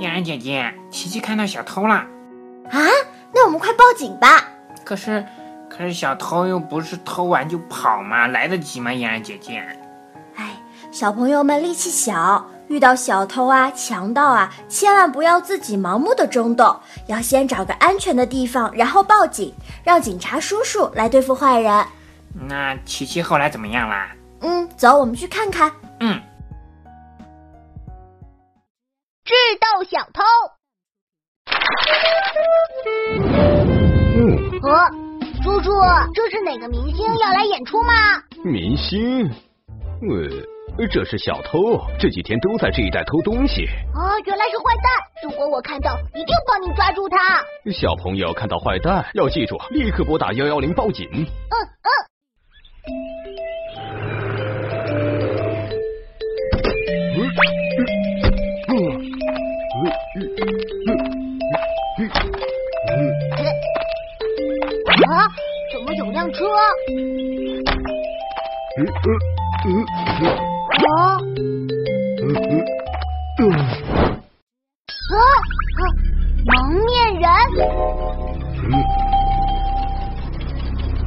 嫣然姐姐，琪琪看到小偷了。啊，那我们快报警吧！可是，可是小偷又不是偷完就跑嘛，来得及吗？嫣然姐姐。哎，小朋友们力气小，遇到小偷啊、强盗啊，千万不要自己盲目的冲动，要先找个安全的地方，然后报警，让警察叔叔来对付坏人。那琪琪后来怎么样啦？嗯，走，我们去看看。嗯，智斗小偷。嗯，呃，叔叔，这是哪个明星要来演出吗？明星，呃，这是小偷，这几天都在这一带偷东西。啊，原来是坏蛋！如果我看到，一定帮你抓住他。小朋友看到坏蛋要记住，立刻拨打幺幺零报警。嗯嗯。怎么有辆车？啊？啊？啊！蒙面人！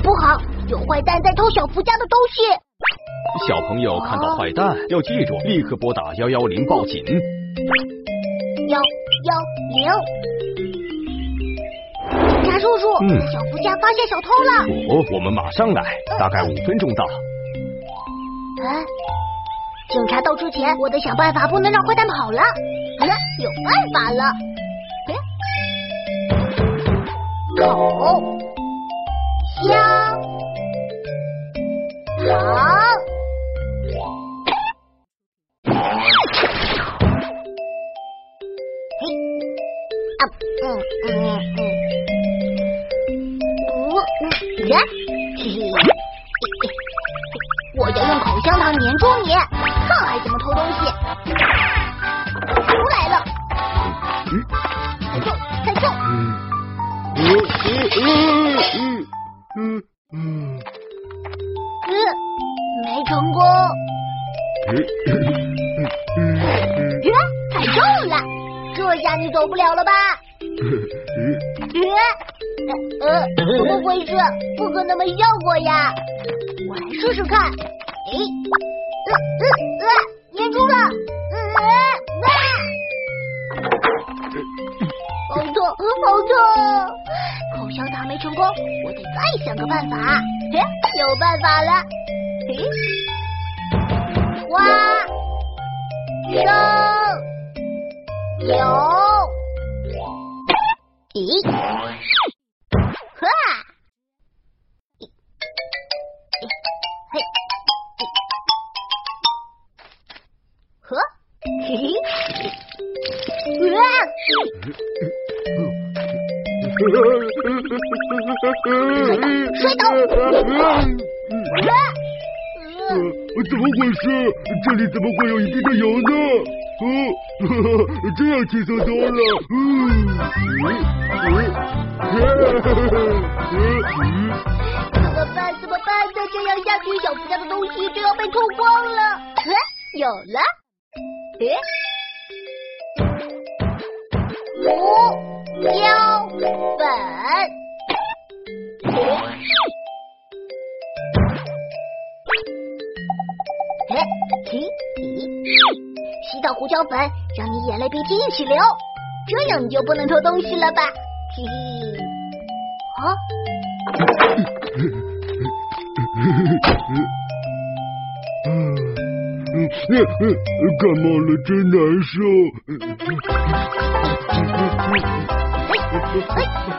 不好，有坏蛋在偷小福家的东西。小朋友看到坏蛋要记住，立刻拨打幺幺零报警。幺幺零。叔叔，嗯小福家发现小偷了。哦，我们马上来，大概五分钟到。嗯，警察到之前，我得想办法，不能让坏蛋跑了。嗯，有办法了。嗯，口香糖。嘿，啊，嗯嗯嗯，嗯嗯，呀，嘿嘿。我要用口香糖粘住你，看还怎么偷东西！出来了，快救，快救！嗯嗯嗯嗯嗯，没成功。耶，太重了，这下你走不了了吧？呃呃，怎么回事？不可能没效果呀！我来试试看。哎，呃呃呃，粘住了！呃啊！好痛，好痛！口香糖没成功，我得再想个办法。诶，有办法了！哎，花生油，咦，摔倒！啊！怎么回事？这里怎么会有一地的油呢？哦，这样轻松多了。嗯，嗯怎么办？怎么办？再这样下去，小福家的东西就要被偷光了。有了。诶，胡椒粉，让你眼泪鼻涕一起流，这样你就不能偷东西了吧？嘿嘿。啊？感冒了真难受。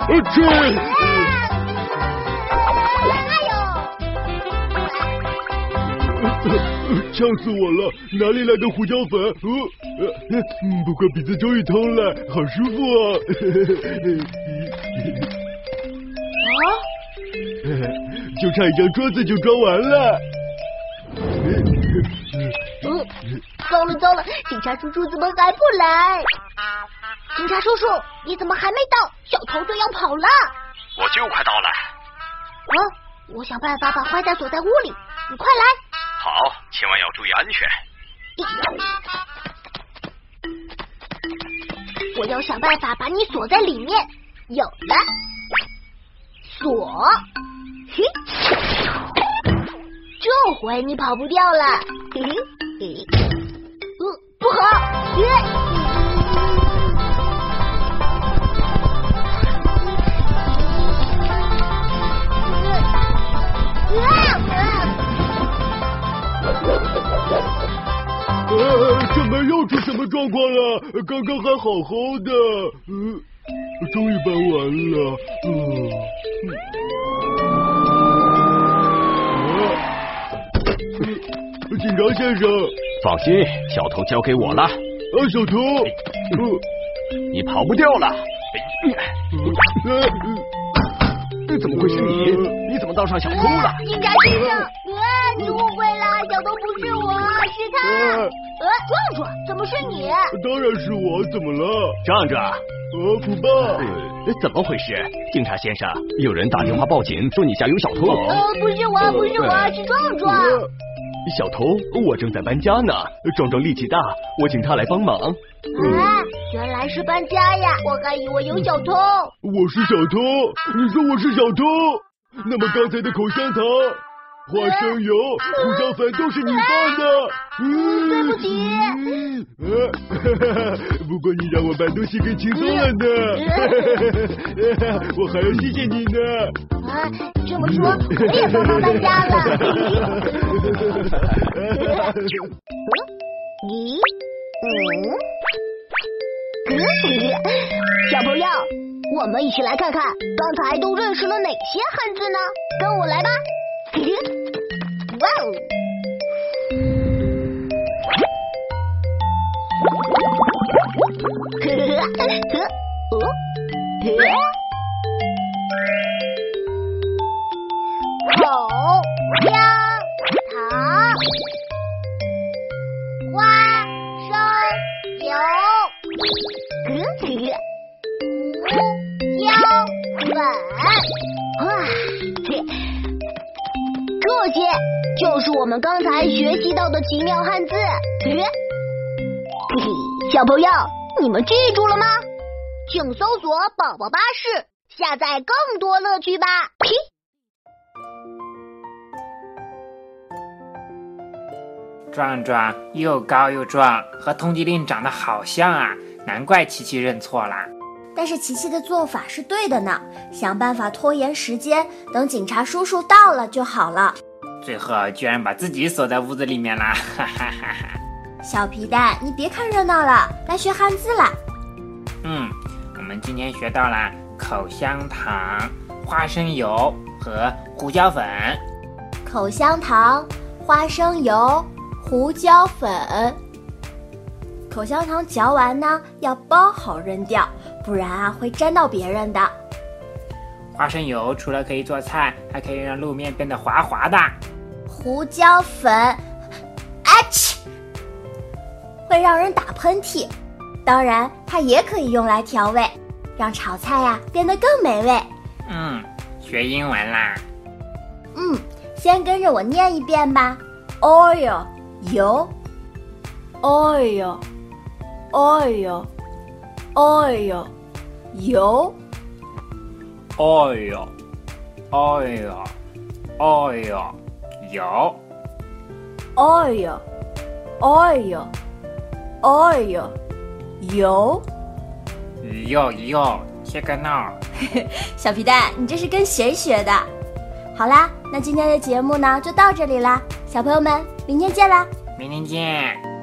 啊去！呛死我了！哪里来的胡椒粉？呃，嗯，不过鼻子终于通了，好舒服啊！啊？就差一张桌子就装完了。嗯，糟了糟了，警察叔叔怎么还不来？警察叔叔，你怎么还没到？小偷就要跑了。我就快到了。啊，我想办法把坏蛋锁在屋里，你快来。注意安全。我要想办法把你锁在里面。有了，锁，嘿，这回你跑不掉了。嘿嘿嘿，刚刚还好好的，嗯、终于搬完了，嗯、呃，警察先生，放心，小偷交给我了，啊，小偷，呃你跑不掉了。怎么会是你？你怎么当上小偷了？警察先生，呃，你误会了，小偷不他。呃，呃，壮壮，怎么是你？当然是我，怎么了？壮壮，呃，虎爸，呃，怎么回事？警察先生，有人打电话报警说你家有小偷。呃，不是我，不是我，是壮壮。呃小偷，我正在搬家呢。壮壮力气大，我请他来帮忙。啊，原来是搬家呀！我还以为有小偷。我是小偷，你说我是小偷？那么刚才的口香糖、花生油、胡椒粉都是你放的？嗯，对不起 不过你让我把东西给轻松了呢，我还要谢谢你呢。啊，这么说，我也帮忙搬家了。咦，嗯，小朋友，我们一起来看看刚才都认识了哪些汉字呢？跟我来吧。哇哦！哦，口香糖，花生油，胡椒粉，哇，这些就是我们刚才学习到的奇妙汉字。嘿嘿，小朋友，你们记住了吗？请搜索“宝宝巴士”，下载更多乐趣吧。嘿！壮壮又高又壮，和通缉令长得好像啊，难怪琪琪认错啦。但是琪琪的做法是对的呢，想办法拖延时间，等警察叔叔到了就好了。最后居然把自己锁在屋子里面啦，哈哈哈哈！小皮蛋，你别看热闹了，来学汉字啦。嗯，我们今天学到了口香糖、花生油和胡椒粉。口香糖、花生油、胡椒粉。口香糖嚼完呢，要包好扔掉，不然啊会沾到别人的。花生油除了可以做菜，还可以让路面变得滑滑的。胡椒粉，啊嚏，会让人打喷嚏。当然，它也可以用来调味，让炒菜呀、变得更美味。嗯，学英文啦。嗯，先跟着我念一遍吧。oil 油，oil oil oil 油 oil oil oil 油 oil oil oil 油。哟哟，切个闹。小皮蛋，你这是跟谁学的？好啦，那今天的节目呢就到这里啦，小朋友们，明天见啦！明天见。